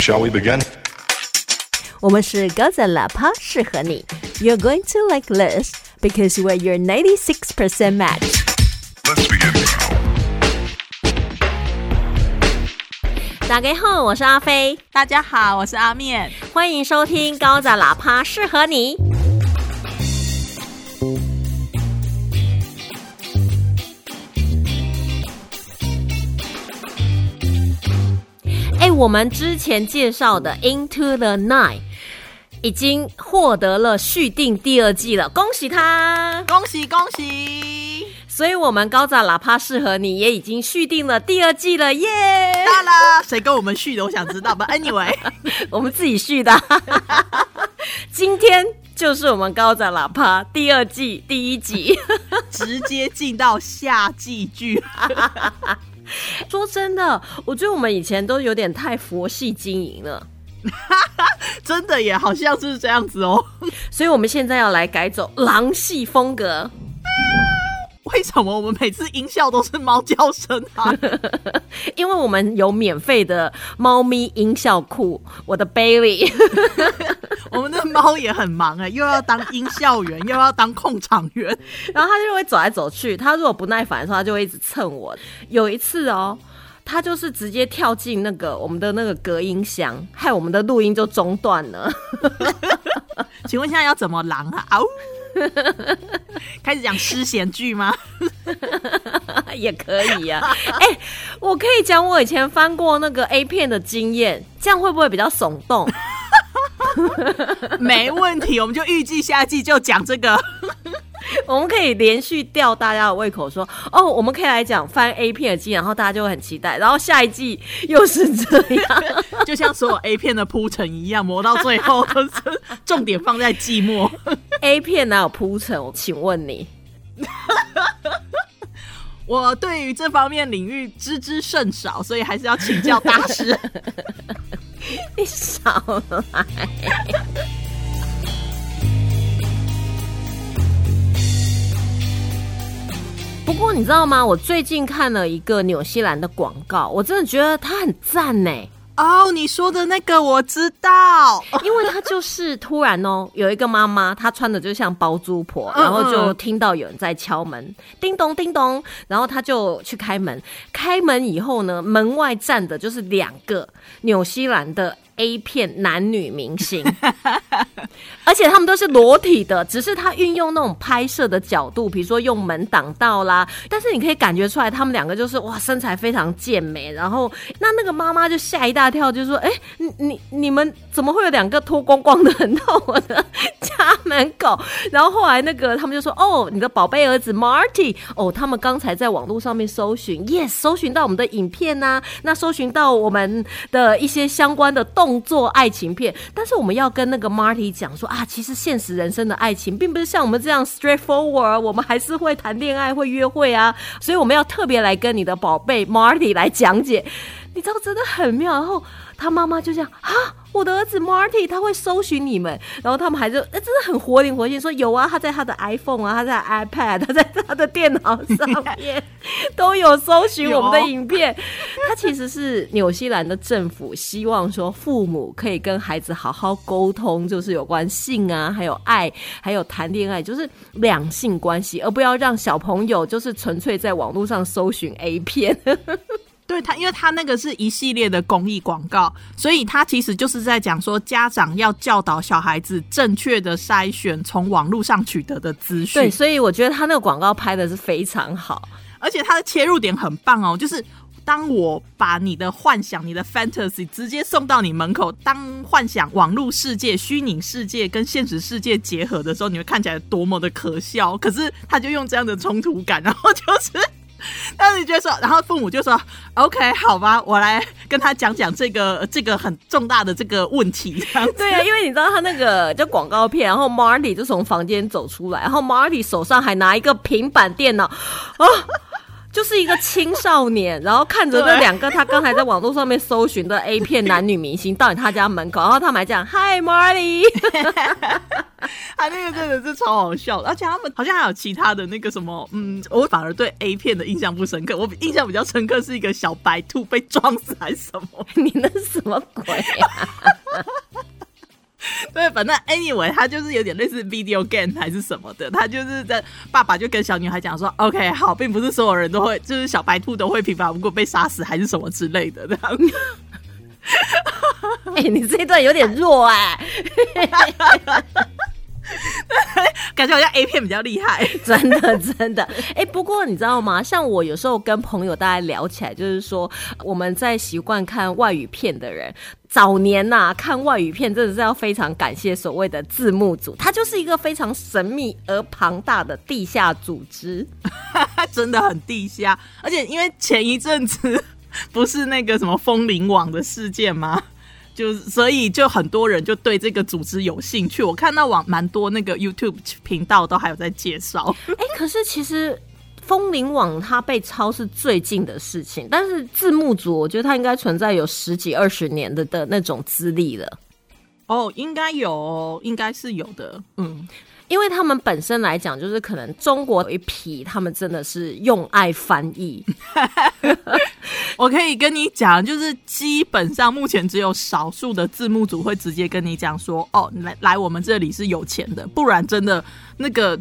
Shall we begin? 我们是高赞喇叭，适合你。You're going to like this because we're your 96% match. Let's begin. 大家好，我是阿飞，大家好，我是阿面。欢迎收听高赞喇叭，适合你。 我们之前介绍的《Into the Night》已经获得了续订第二季了，恭喜他！恭喜恭喜！所以，我们高赞喇叭适合你也已经续订了第二季了，耶！大啦，谁跟我们续的？我想知道吧。Anyway，我们自己续的。今天就是我们高赞喇叭第二季第一集，直接进到夏季剧。说真的，我觉得我们以前都有点太佛系经营了，真的也好像是这样子哦。所以我们现在要来改走狼系风格。为什么我们每次音效都是猫叫声啊？因为我们有免费的猫咪音效库，我的 Baby，我们的猫也很忙哎，又要当音效员，又要当控场员，然后它就会走来走去。它如果不耐烦的时候，它就会一直蹭我。有一次哦，它就是直接跳进那个我们的那个隔音箱，害我们的录音就中断了。请问现在要怎么狼啊？嗷！开始讲诗贤剧吗？也可以呀。哎，我可以讲我以前翻过那个 A 片的经验，这样会不会比较耸动？没问题，我们就预计下季就讲这个。我们可以连续吊大家的胃口，说哦，我们可以来讲翻 A 片的经验，然后大家就会很期待。然后下一季又是这样，就像所有 A 片的铺陈一样，磨到最后都是重点放在寂寞。A 片哪有铺陈？我请问你，我对于这方面领域知之甚少，所以还是要请教大师。你少来。不过你知道吗？我最近看了一个纽西兰的广告，我真的觉得它很赞呢。哦，你说的那个我知道，因为他就是突然哦，有一个妈妈，她穿的就像包租婆，然后就听到有人在敲门，叮咚叮咚，然后她就去开门。开门以后呢，门外站的就是两个纽西兰的。A 片男女明星，而且他们都是裸体的，只是他运用那种拍摄的角度，比如说用门挡道啦。但是你可以感觉出来，他们两个就是哇，身材非常健美。然后那那个妈妈就吓一大跳，就说：“哎，你你你们怎么会有两个脱光光的人到我的家门口？” 然后后来那个他们就说：“哦，你的宝贝儿子 Marty，哦，他们刚才在网络上面搜寻，yes，搜寻到我们的影片呐，那搜寻到我们的一些相关的。”动作爱情片，但是我们要跟那个 Marty 讲说啊，其实现实人生的爱情并不是像我们这样 straightforward，我们还是会谈恋爱、会约会啊，所以我们要特别来跟你的宝贝 Marty 来讲解，你知道真的很妙。然后他妈妈就这样啊。我的儿子 Marty 他会搜寻你们，然后他们还是哎，真的很活灵活现，说有啊，他在他的 iPhone 啊，他在 iPad，他在他的电脑上面都有搜寻我们的影片。他其实是纽西兰的政府希望说父母可以跟孩子好好沟通，就是有关性啊，还有爱，还有谈恋爱，就是两性关系，而不要让小朋友就是纯粹在网络上搜寻 A 片。对他，因为他那个是一系列的公益广告，所以他其实就是在讲说，家长要教导小孩子正确的筛选从网络上取得的资讯。对，所以我觉得他那个广告拍的是非常好，而且他的切入点很棒哦。就是当我把你的幻想、你的 fantasy 直接送到你门口，当幻想网络世界、虚拟世界跟现实世界结合的时候，你会看起来多么的可笑。可是他就用这样的冲突感，然后就是。但是你觉得说，然后父母就说：“OK，好吧，我来跟他讲讲这个这个很重大的这个问题。”对啊，因为你知道他那个就广告片，然后 Marty 就从房间走出来，然后 Marty 手上还拿一个平板电脑啊。就是一个青少年，然后看着那 两个他刚才在网络上面搜寻的 A 片男女明星到他家门口，然后他们还讲 Hi Marley，他 那个真的是超好笑，而且他们好像还有其他的那个什么，嗯，我反而对 A 片的印象不深刻，我印象比较深刻是一个小白兔被撞死还是什么？你那是什么鬼啊？对，反正 anyway，他就是有点类似 video game 还是什么的，他就是在爸爸就跟小女孩讲说，OK，好，并不是所有人都会，就是小白兔都会平凡无故被杀死还是什么之类的这样。哎，你这一段有点弱哎。感觉好像 A 片比较厉害，真的真的。哎，不过你知道吗？像我有时候跟朋友大家聊起来，就是说我们在习惯看外语片的人，早年呐看外语片真的是要非常感谢所谓的字幕组，它就是一个非常神秘而庞大的地下组织，真的很地下。而且因为前一阵子不是那个什么风铃网的事件吗？就所以就很多人就对这个组织有兴趣，我看到网蛮多那个 YouTube 频道都还有在介绍。哎，可是其实风铃网它被抄是最近的事情，但是字幕组我觉得它应该存在有十几二十年的的那种资历了。哦，应该有，应该是有的。嗯。因为他们本身来讲，就是可能中国有一批，他们真的是用爱翻译。我可以跟你讲，就是基本上目前只有少数的字幕组会直接跟你讲说：“哦，来来，我们这里是有钱的，不然真的那个。”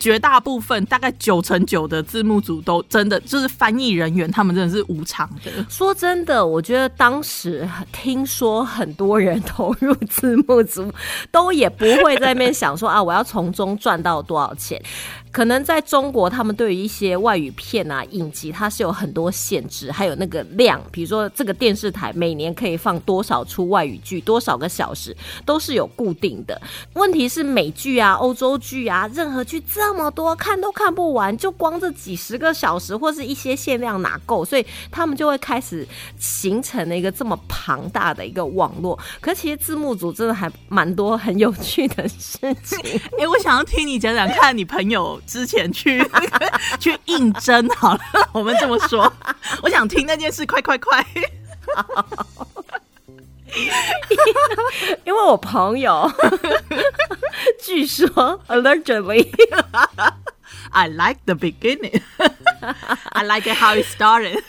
绝大部分大概九成九的字幕组都真的就是翻译人员，他们真的是无偿的。说真的，我觉得当时听说很多人投入字幕组，都也不会在那边想说啊，我要从中赚到多少钱。可能在中国，他们对于一些外语片啊、影集，它是有很多限制，还有那个量，比如说这个电视台每年可以放多少出外语剧，多少个小时，都是有固定的。问题是美剧啊、欧洲剧啊，任何剧这么多，看都看不完，就光这几十个小时，或是一些限量哪够？所以他们就会开始形成了一个这么庞大的一个网络。可其实字幕组真的还蛮多很有趣的事情。哎，我想要听你讲讲看，你朋友。之前去 去应征好了，我们这么说，我想听那件事，快快快！因为我朋友据说 allegedly，I like the beginning，I like it how it started。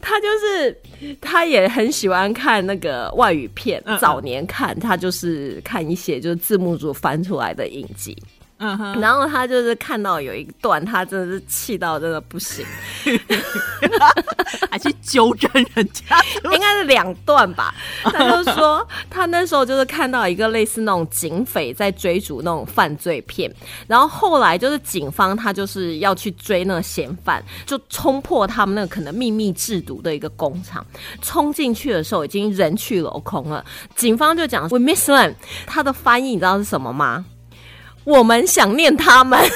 他就是他也很喜欢看那个外语片，早年看他就是看一些就是字幕组翻出来的影集。嗯哼，然后他就是看到有一段，他真的是气到真的不行，还去纠正人家，应该是两段吧。他就说他那时候就是看到一个类似那种警匪在追逐那种犯罪片，然后后来就是警方他就是要去追那个嫌犯，就冲破他们那个可能秘密制毒的一个工厂，冲进去的时候已经人去楼空了。警方就讲 We miss them，他的翻译你知道是什么吗？我们想念他们。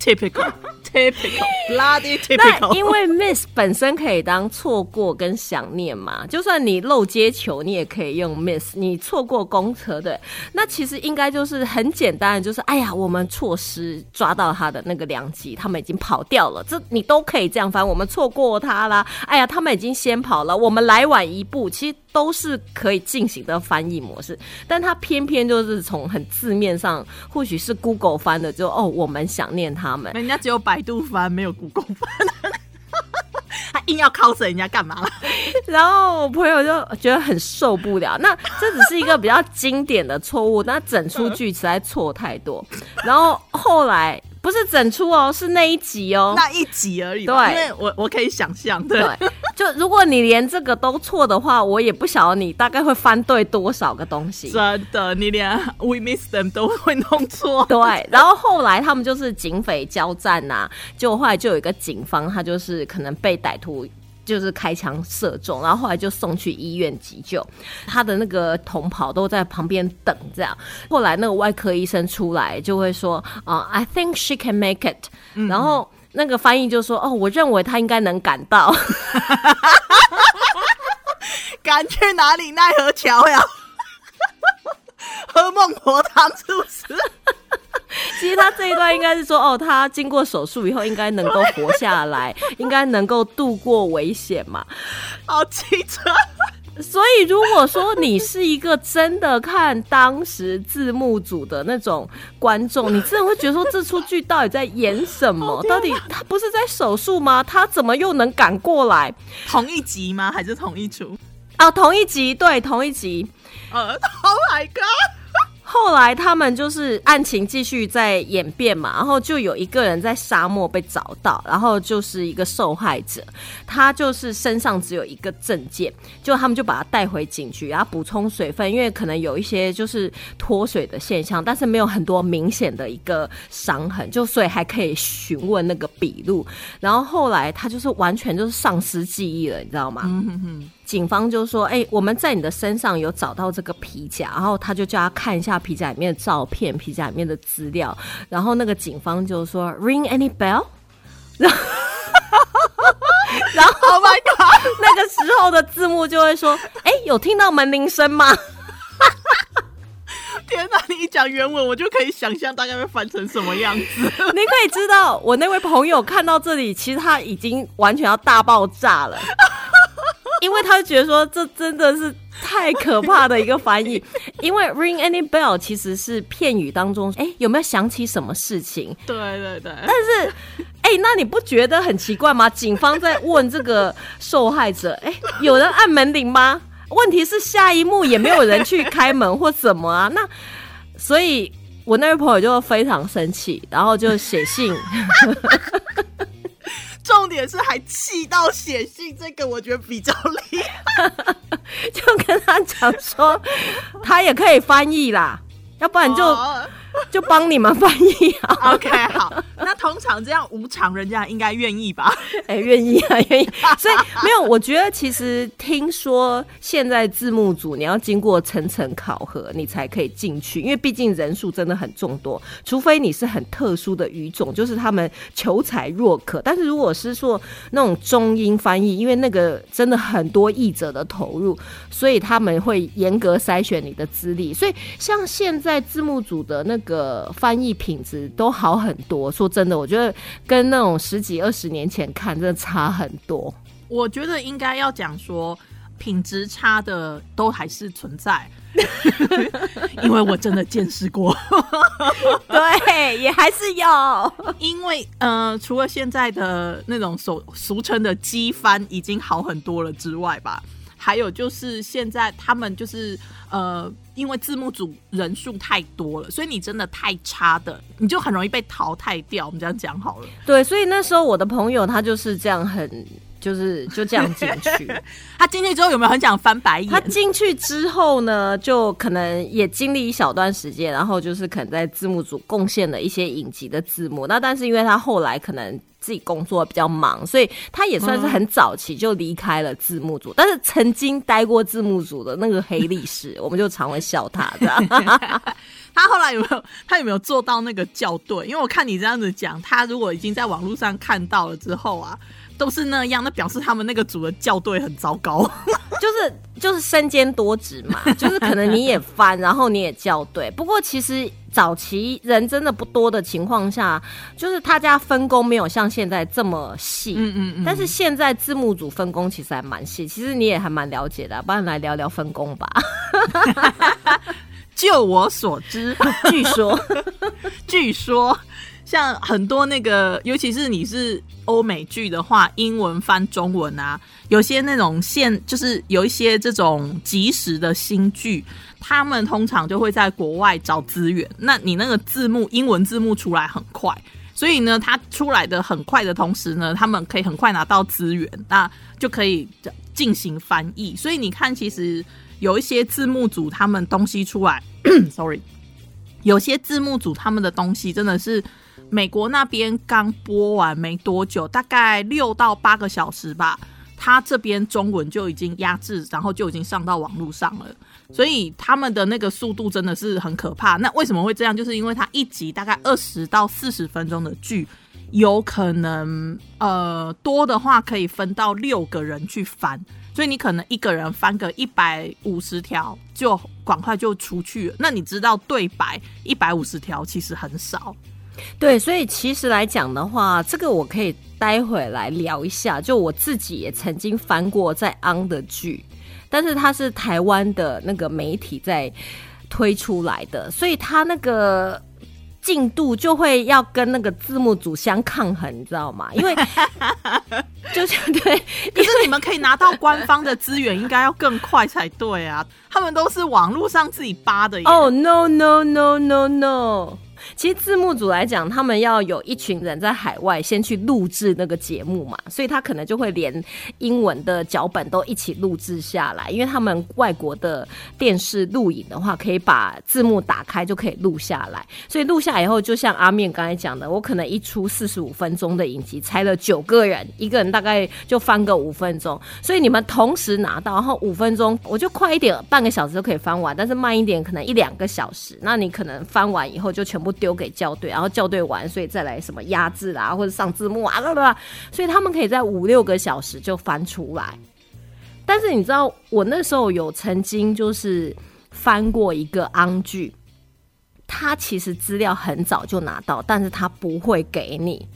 Typical, typical, bloody typical。因为 miss 本身可以当错过跟想念嘛，就算你漏接球，你也可以用 miss。你错过公车对，那其实应该就是很简单的，就是哎呀，我们错失抓到他的那个良机，他们已经跑掉了。这你都可以这样翻，我们错过他啦。哎呀，他们已经先跑了，我们来晚一步，其实。都是可以进行的翻译模式，但他偏偏就是从很字面上，或许是 Google 翻的，就哦，我们想念他们。人家只有百度翻，没有 Google 翻，他硬要 cos 人家干嘛？然后我朋友就觉得很受不了。那这只是一个比较经典的错误，那整出句实在错太多。然后后来。不是整出哦，是那一集哦，那一集而已。对，因为我我可以想象，对，就如果你连这个都错的话，我也不晓得你大概会翻对多少个东西。真的，你连 We miss them 都会弄错。对，然后后来他们就是警匪交战呐，就后来就有一个警方，他就是可能被歹徒。就是开枪射中，然后后来就送去医院急救，他的那个同袍都在旁边等，这样。后来那个外科医生出来就会说：“啊，I think she can make it。”然后那个翻译就说：“哦，我认为他应该能赶到，赶去哪里？奈何桥呀？喝孟婆汤是不是？” 其实他这一段应该是说，哦，他经过手术以后应该能够活下来，应该能够度过危险嘛。好机车。所以，如果说你是一个真的看当时字幕组的那种观众，你真的会觉得说这出剧到底在演什么？到底他不是在手术吗？他怎么又能赶过来？同一集吗？还是同一出？啊，同一集，对，同一集。呃，Oh my god！后来他们就是案情继续在演变嘛，然后就有一个人在沙漠被找到，然后就是一个受害者，他就是身上只有一个证件，就他们就把他带回警局，然后补充水分，因为可能有一些就是脱水的现象，但是没有很多明显的一个伤痕，就所以还可以询问那个笔录，然后后来他就是完全就是丧失记忆了，你知道吗？警方就说：“哎，我们在你的身上有找到这个皮夹，然后他就叫他看一下皮夹里面的照片、皮夹里面的资料。然后那个警方就说：‘Ring any bell？’ 然后，然后 Oh my god！那个时候的字幕就会说：‘哎，有听到门铃声吗？’ 天哪！你一讲原文，我就可以想象大概会翻成什么样子。你可以知道，我那位朋友看到这里，其实他已经完全要大爆炸了。”因为他觉得说这真的是太可怕的一个翻译，因为 ring any bell 其实是片语当中，哎，有没有想起什么事情？对对对。但是，哎，那你不觉得很奇怪吗？警方在问这个受害者，哎，有人按门铃吗？问题是下一幕也没有人去开门或怎么啊？那，所以我那位朋友就非常生气，然后就写信。重点是还气到写信，这个我觉得比较厉害，就跟他讲说，他也可以翻译啦，要不然就。就帮你们翻译啊。OK，好。那通常这样无偿，人家应该愿意吧？哎，愿意啊，愿意。所以没有，我觉得其实听说现在字幕组你要经过层层考核，你才可以进去，因为毕竟人数真的很众多。除非你是很特殊的语种，就是他们求才若渴。但是如果是说那种中英翻译，因为那个真的很多译者的投入，所以他们会严格筛选你的资历。所以像现在字幕组的那。个翻译品质都好很多。说真的，我觉得跟那种十几二十年前看，真的差很多。我觉得应该要讲说，品质差的都还是存在，因为我真的见识过。对，也还是有。因为呃，除了现在的那种所俗称的机翻已经好很多了之外吧，还有就是现在他们就是呃。因为字幕组人数太多了，所以你真的太差的，你就很容易被淘汰掉。我们这样讲好了。对，所以那时候我的朋友他就是这样，很就是就这样进去。他进去之后有没有很想翻白眼？他进去之后呢，就可能也经历一小段时间，然后就是可能在字幕组贡献了一些影集的字幕。那但是因为他后来可能。自己工作比较忙，所以他也算是很早期就离开了字幕组。但是曾经待过字幕组的那个黑历史，我们就常会笑他的。他后来有没有？他有没有做到那个校对？因为我看你这样子讲，他如果已经在网络上看到了之后啊。都是那样，那表示他们那个组的校对很糟糕，就是就是身兼多职嘛，就是可能你也翻，然后你也校对。不过其实早期人真的不多的情况下，就是他家分工没有像现在这么细，嗯嗯嗯。但是现在字幕组分工其实还蛮细，其实你也还蛮了解的，不然来聊聊分工吧。就我所知，据说，据说。像很多那个，尤其是你是欧美剧的话，英文翻中文啊，有些那种现就是有一些这种即时的新剧，他们通常就会在国外找资源。那你那个字幕英文字幕出来很快，所以呢，它出来的很快的同时呢，他们可以很快拿到资源，那就可以进行翻译。所以你看，其实有一些字幕组他们东西出来，sorry，有些字幕组他们的东西真的是。美国那边刚播完没多久，大概六到八个小时吧，他这边中文就已经压制，然后就已经上到网络上了。所以他们的那个速度真的是很可怕。那为什么会这样？就是因为他一集大概二十到四十分钟的剧，有可能呃多的话可以分到六个人去翻。所以你可能一个人翻个一百五十条，就赶快就出去。那你知道对白一百五十条其实很少，对，所以其实来讲的话，这个我可以待会来聊一下。就我自己也曾经翻过在 on 的剧，但是它是台湾的那个媒体在推出来的，所以它那个进度就会要跟那个字幕组相抗衡，你知道吗？因为 就是 对，可是你们可以拿到官方的资源，应该要更快才对啊。他们都是网络上自己扒的耶。哦、no no no no no！其实字幕组来讲，他们要有一群人在海外先去录制那个节目嘛，所以他可能就会连英文的脚本都一起录制下来，因为他们外国的电视录影的话，可以把字幕打开就可以录下来，所以录下以后，就像阿面刚才讲的，我可能一出四十五分钟的影集，拆了九个人，一个人大概就翻个五分钟，所以你们同时拿到，然后五分钟我就快一点，半个小时就可以翻完，但是慢一点可能一两个小时，那你可能翻完以后就全部丢给校对，然后校对完，所以再来什么压制啊，或者上字幕啊，啦啦啦，所以他们可以在五六个小时就翻出来。但是你知道，我那时候有曾经就是翻过一个安剧，他其实资料很早就拿到，但是他不会给你。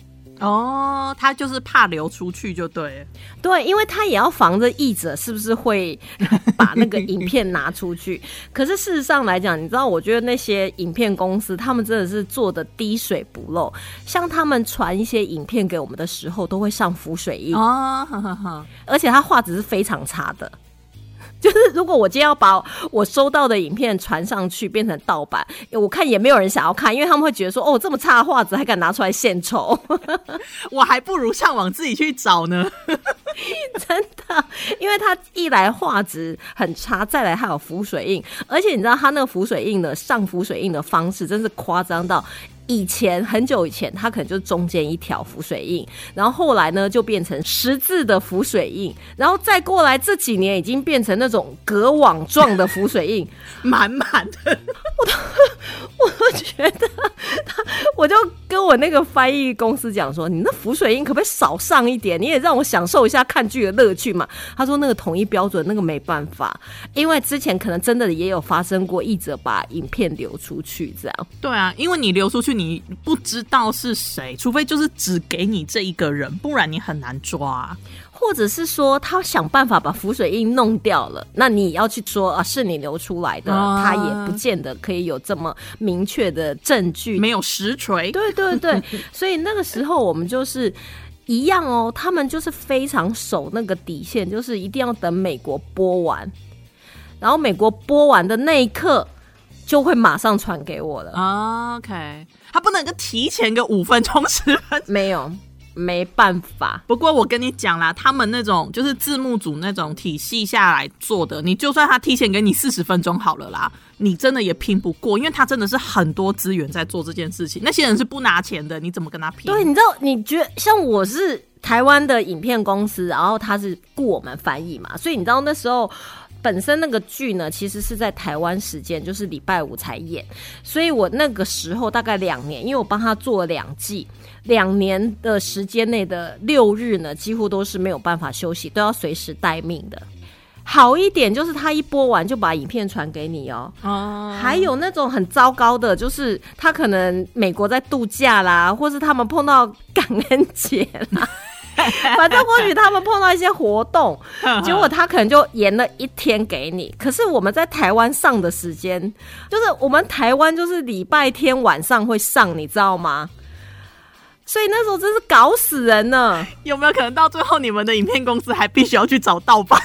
哦，他就是怕流出去就对。对，因为他也要防着译者是不是会把那个影片拿出去。可是事实上来讲，你知道，我觉得那些影片公司他们真的是做的滴水不漏。像他们传一些影片给我们的时候，都会上浮水印，哦。而且他画质是非常差的。就是如果我今天要把我收到的影片传上去变成盗版，我看也没有人想要看，因为他们会觉得说，哦，这么差的画质还敢拿出来献丑。我还不如上网自己去找呢。真的，因为它一来画质很差，再来还有浮水印，而且你知道它那个浮水印的上浮水印的方式，真是夸张到。以前很久以前，它可能就是中间一条浮水印，然后后来呢就变成十字的浮水印，然后再过来这几年已经变成那种隔网状的浮水印，满满的。我都我都觉得，我就跟我那个翻译公司讲说，你那浮水印可不可以少上一点？你也让我享受一下看剧的乐趣嘛。他说那个统一标准那个没办法，因为之前可能真的也有发生过译者把影片流出去这样。对啊，因为你流出去，你不知道是谁，除非就是只给你这一个人，不然你很难抓。或者是说他想办法把浮水印弄掉了，那你要去说啊是你流出来的，啊他也不见得可以有这么明确的证据。没有实锤，对对对，所以那个时候我们就是一样哦，他们就是非常守那个底线，就是一定要等美国播完，然后美国播完的那一刻就会马上传给我了。OK，他不能够提前个五分钟十分钟。没有，没办法。不过我跟你讲啦，他们那种就是字幕组那种体系下来做的，你就算他提前给你四十分钟好了啦，你真的也拼不过，因为他真的是很多资源在做这件事情，那些人是不拿钱的，你怎么跟他拼？对，你知道，你觉得像我是台湾的影片公司，然后他是雇我们翻译嘛，所以你知道那时候。本身那个剧呢，其实是在台湾时间，就是礼拜五才演，所以我那个时候大概两年，因为我帮他做了两季，两年的时间内的六日呢，几乎都是没有办法休息，都要随时待命的。好一点就是他一播完就把影片传给你哦，哦，还有那种很糟糕的，就是他可能美国在度假啦，或是他们碰到感恩节啦，反正或许他们碰到一些活动，结果他可能就延了一天给你。可是我们在台湾上的时间，就是我们台湾就是礼拜天晚上会上，你知道吗？所以那时候真是搞死人了。有没有可能到最后你们的影片公司还必须要去找盗版，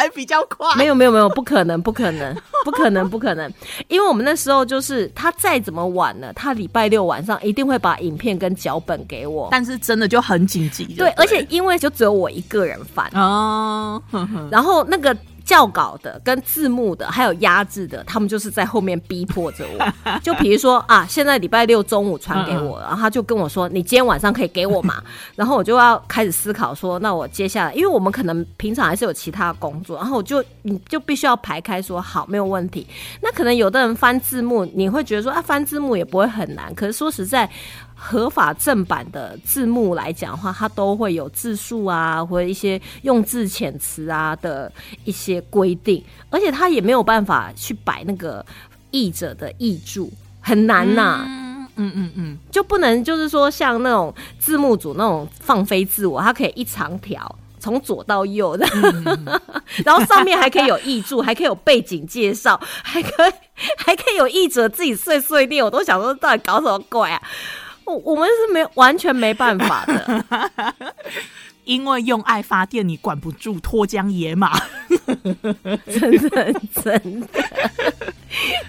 还比较快？没有没有没有，不可能不可能不可能不可能，因为我们那时候就是他再怎么晚了，他礼拜六晚上一定会把影片跟脚本给我。但是真的就很紧急就对，而且因为就只有我一个人翻，哦，然后那个校稿的、跟字幕的，还有压制的，他们就是在后面逼迫着我。就比如说啊，现在礼拜六中午传给我，然后他就跟我说：“你今天晚上可以给我嘛？” 然后我就要开始思考说，那我接下来，因为我们可能平常还是有其他工作，然后我就你就必须要排开说好，没有问题。那可能有的人翻字幕，你会觉得说啊，翻字幕也不会很难，可是说实在。合法正版的字幕来讲的话，它都会有字数啊，或者一些用字遣词啊的一些规定，而且它也没有办法去摆那个译者的译注，很难呐、嗯嗯嗯嗯，就不能就是说像那种字幕组那种放飞自我，它可以一长条。从左到右的，然后上面还可以有译注，还可以有背景介绍，还可以 还可以有译者自己碎碎念，我都想说到底搞什么鬼啊！我我们是没完全没办法的，因为用爱发电，你管不住脱缰野马。真的真的。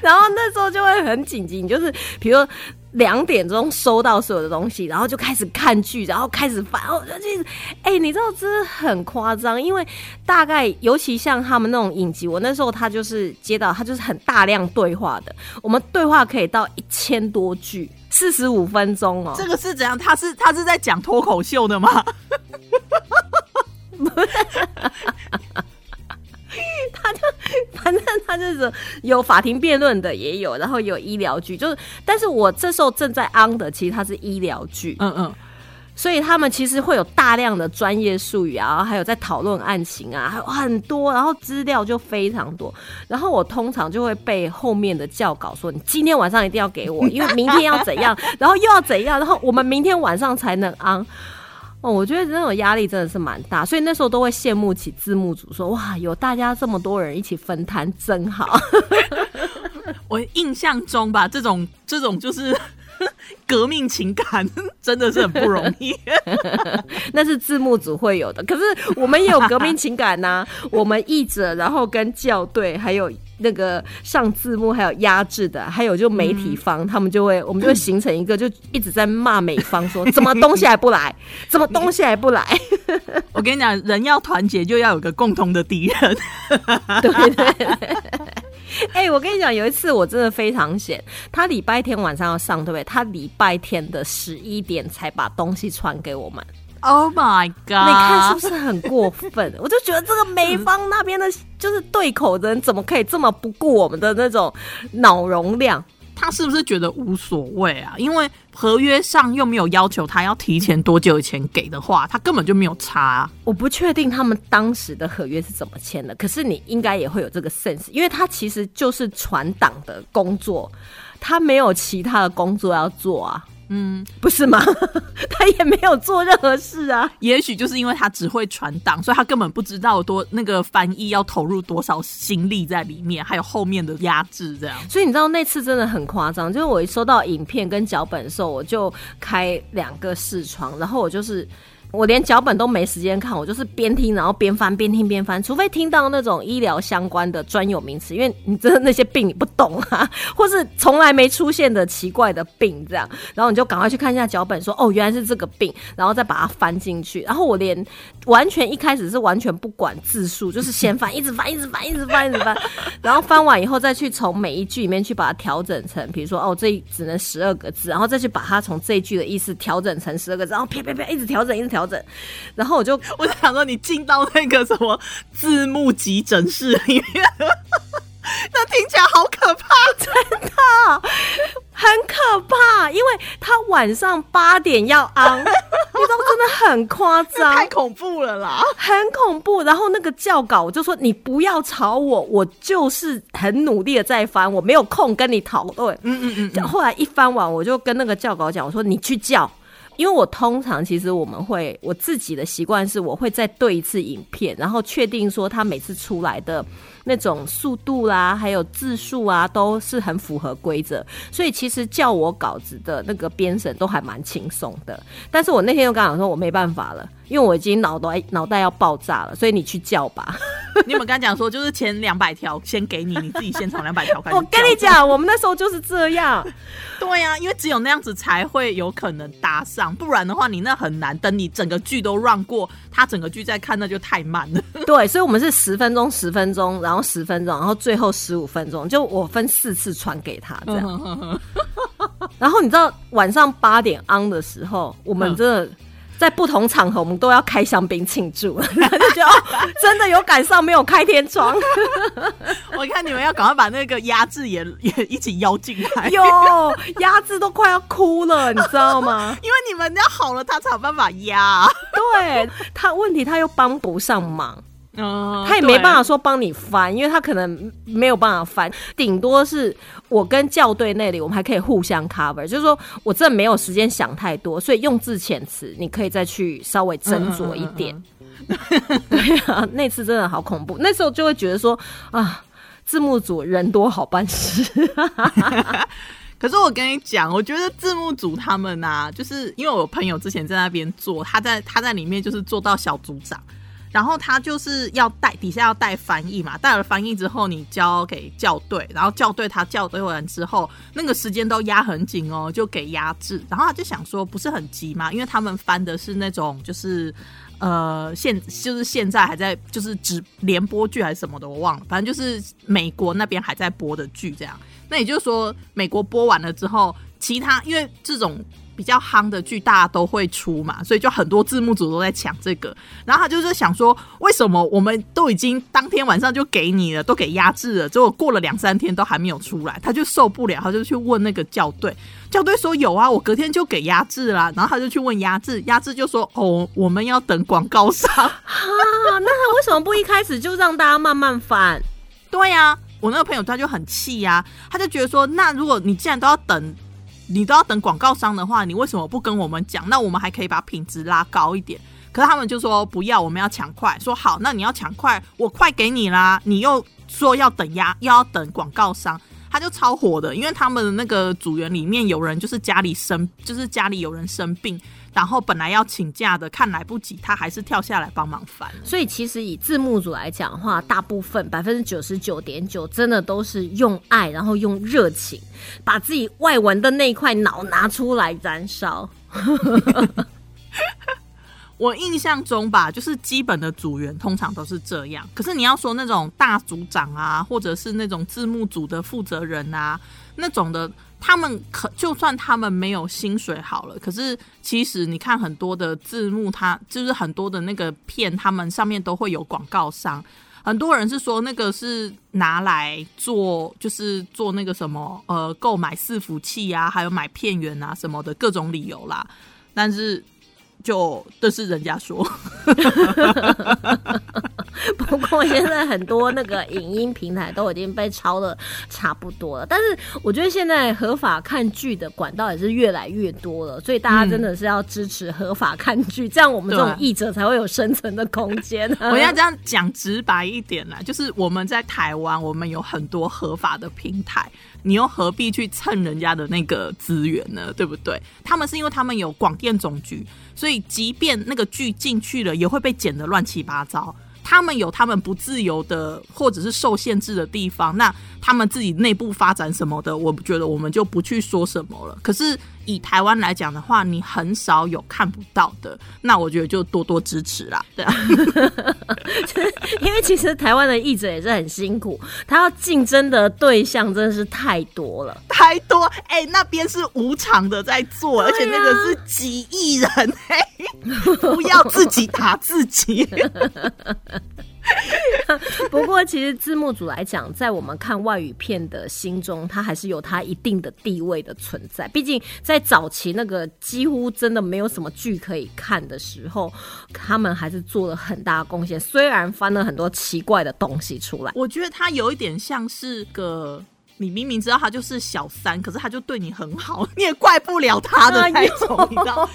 然后那时候就会很紧急，你就是比如说两点钟收到所有的东西，然后就开始看剧，然后开始翻，然后就一直哎、你知道真的很夸张，因为大概尤其像他们那种影集，我那时候他就是接到他就是很大量对话的，我们对话可以到一千多句，四十五分钟哦。这个是怎样？他是他是在讲脱口秀的吗？他就反正他就是有法庭辩论的也有，然后有医疗剧，就是但是我这时候正在 on 的，其实它是医疗剧，嗯嗯，所以他们其实会有大量的专业术语啊，然后还有在讨论案情啊，还有很多，然后资料就非常多。然后我通常就会被后面的教稿说：“你今天晚上一定要给我，因为明天要怎样，然后又要怎样，然后我们明天晚上才能安。”哦，我觉得那种压力真的是蛮大，所以那时候都会羡慕起字幕组，说：“哇，有大家这么多人一起分摊，真好。”我印象中吧，这种这种就是 革命情感，真的是很不容易。那是字幕组会有的，可是我们也有革命情感呐、我们译者，然后跟校对，还有那个上字幕，还有压制的，还有就媒体方，他们就会，我们就会形成一个，就一直在骂美方说，怎么东西还不来，怎么东西还不来，我跟你讲，人要团结，就要有个共同的敌人。对对对。哎、我跟你讲，有一次我真的非常险，他礼拜天晚上要上，对不对？他礼拜天的十一点才把东西传给我们。Oh my god！你看是不是很过分？我就觉得这个美 方那边的，就是对口的人，怎么可以这么不顾我们的那种脑容量？他是不是觉得无所谓啊？因为合约上又没有要求他要提前多久以前给的话，他根本就没有差、我不确定他们当时的合约是怎么签的，可是你应该也会有这个 sense，因为他其实就是传档的工作，他没有其他的工作要做啊。嗯，不是吗？他也没有做任何事啊。也许就是因为他只会传档，所以他根本不知道多那个翻译要投入多少心力在里面，还有后面的压制这样。所以你知道那次真的很夸张，就是我一收到影片跟脚本的时候，我就开两个视窗，然后我就是。我连脚本都没时间看，我就是边听然后边翻，边听边翻。除非听到那种医疗相关的专有名词，因为你真的那些病你不懂啊，或是从来没出现的奇怪的病这样，然后你就赶快去看一下脚本说哦原来是这个病，然后再把它翻进去。然后我连完全一开始是完全不管字数，就是先翻，一直翻，一直翻，一直翻，一直翻，然后翻完以后再去从每一句里面去把它调整成，比如说哦这只能十二个字，然后再去把它从这一句的意思调整成十二个字，然后啪啪啪一直调整，一直调整，然后我就我就想说，你进到那个什么字幕急诊室里面，那听起来好可怕。真的很可怕，因为他晚上八点要安，你知道真的很夸张，太恐怖了啦！很恐怖。然后那个教稿我就说你不要吵我，我就是很努力的在翻，我没有空跟你讨论。嗯嗯嗯，后来一翻完，我就跟那个教稿讲，我说你去叫。因为我通常其实我们会我自己的习惯是，我会再对一次影片，然后确定说他每次出来的那种速度啦，还有字数啊，都是很符合规则。所以其实叫我稿子的那个编审都还蛮轻松的。但是我那天又跟他讲说，我没办法了，因为我已经脑袋脑袋要爆炸了，所以你去叫吧。你有没有跟他讲说，就是前两百条先给你，你自己先从两百条开始？我跟你，讲，我们那时候就是这样。对呀、因为只有那样子才会有可能搭上，不然的话你那很难。等你整个剧都 run 过，他整个剧再看那就太慢了。对，所以我们是十分钟、十分钟，然后十分钟，然后最后十五分钟，就我分四次传给他这样。然后你知道晚上八点 on 的时候，我们真的在不同场合我们都要开香槟庆祝，就觉得哦真的有赶上没有开天窗。我看你们要赶快把那个压制也也一起邀进来，有压制都快要哭了，你知道吗？因为你们要好了，他才有办法压。对他问题他又帮不上忙。嗯，他也没办法。法说帮你翻，因为他可能没有办法翻，顶多是我跟校对那里，我们还可以互相 cover，就是说我真的没有时间想太多，所以用字遣词你可以再去稍微斟酌一点。对啊，那次真的好恐怖，那时候就会觉得说啊，字幕组人多好办事。可是我跟你讲，我觉得字幕组他们啊、就是因为我朋友之前在那边做，他在他在里面就是做到小组长，然后他就是要带底下要带翻译嘛，带了翻译之后你交给校对，然后校对他校对完之后，那个时间都压很紧哦，就给压制，然后他就想说不是很急嘛，因为他们翻的是那种就是。呃，现就是现在还在就是直联播剧还是什么的，我忘了，反正就是美国那边还在播的剧这样。那也就是说，美国播完了之后，其他因为这种比较夯的剧大家都会出嘛，所以就很多字幕组都在抢这个。然后他就是想说，为什么我们都已经当天晚上就给你了，都给压制了，结果过了两三天都还没有出来，他就受不了，他就去问那个校对，校对说有啊，我隔天就给压制啦。然后他就去问压制，压制就说哦，我们要等广告商。啊，那他为什么不一开始就让大家慢慢翻？对呀、我那个朋友他就很气呀、他就觉得说，那如果你既然都要等，你都要等广告商的话，你为什么不跟我们讲？那我们还可以把品质拉高一点。可是他们就说不要，我们要抢快。说好，那你要抢快，我快给你啦。你又说要等呀，又要等广告商，他就超火的，因为他们的那个组员里面有人就是家里生，就是家里有人生病，然后本来要请假的，看来不及，他还是跳下来帮忙翻。所以其实以字幕组来讲的话，大部分百分之九十九点九真的都是用爱，然后用热情，把自己外文的那一块脑拿出来燃烧。我印象中吧，就是基本的组员通常都是这样。可是你要说那种大组长啊，或者是那种字幕组的负责人啊，那种的，他们可就算他们没有薪水好了，可是其实你看很多的字幕，它就是很多的那个片，他们上面都会有广告商。很多人是说那个是拿来做，就是做那个什么呃，购买伺服器啊，还有买片源啊什么的各种理由啦。但是就这是人家说，不过现在很多那个影音平台都已经被抄的差不多了，但是我觉得现在合法看剧的管道也是越来越多了，所以大家真的是要支持合法看剧，这样我们这种译者才会有生存的空间、我要这样讲直白一点啦，就是我们在台湾，我们有很多合法的平台，你又何必去蹭人家的那个资源呢？对不对？他们是因为他们有广电总局，所以即便那个剧进去了，也会被剪得乱七八糟。他们有他们不自由的或者是受限制的地方，那他们自己内部发展什么的，我觉得我们就不去说什么了。可是以台湾来讲的话，你很少有看不到的，那我觉得就多多支持啦，对啊。因为其实台湾的译者也是很辛苦，他要竞争的对象真的是太多了。太多哎、那边是无偿的在做，而且那个是几亿人哎、不要自己打自己。不过，其实字幕组来讲，在我们看外语片的心中，它还是有它一定的地位的存在。毕竟在早期那个几乎真的没有什么剧可以看的时候，他们还是做了很大的贡献。虽然翻了很多奇怪的东西出来，我觉得他有一点像是个。你明明知道他就是小三，可是他就对你很好，你也怪不了他的那种，你知道？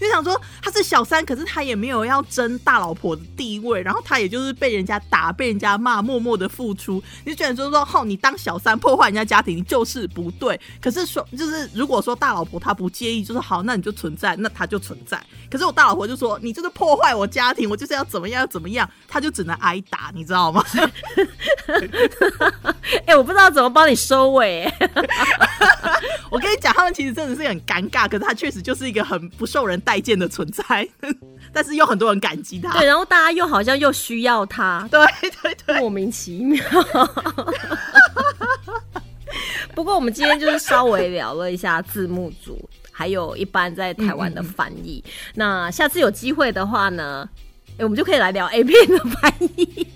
就想说他是小三，可是他也没有要争大老婆的地位，然后他也就是被人家打、被人家骂，默默的付出。你就觉得说说，吼，你当小三破坏人家家庭，你就是不对。可是说，就是如果说大老婆她不介意，就是好，那你就存在，那他就存在。可是我大老婆就说，你就是破坏我家庭，我就是要怎么样要怎么样，他就只能挨打，你知道吗？哎、我不知道怎么帮你收尾、哎 我跟你讲，他们其实真的是很尴尬，可是他确实就是一个很不受人待见的存在，但是又很多人感激他。对，然后大家又好像又需要他，对对对，莫名其妙。不过我们今天就是稍微聊了一下字幕组，还还有一般在台湾的翻译。那下次有机会的话呢，哎，我们就可以来聊 A 片的翻译。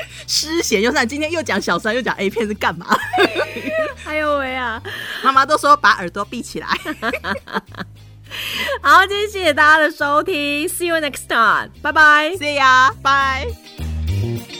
失贤又算今天又讲小三又讲 A 片是干嘛？哎呦喂啊！妈妈都说把耳朵闭起来。好，今天谢谢大家的收听，See you next time，拜拜，See ya，bye。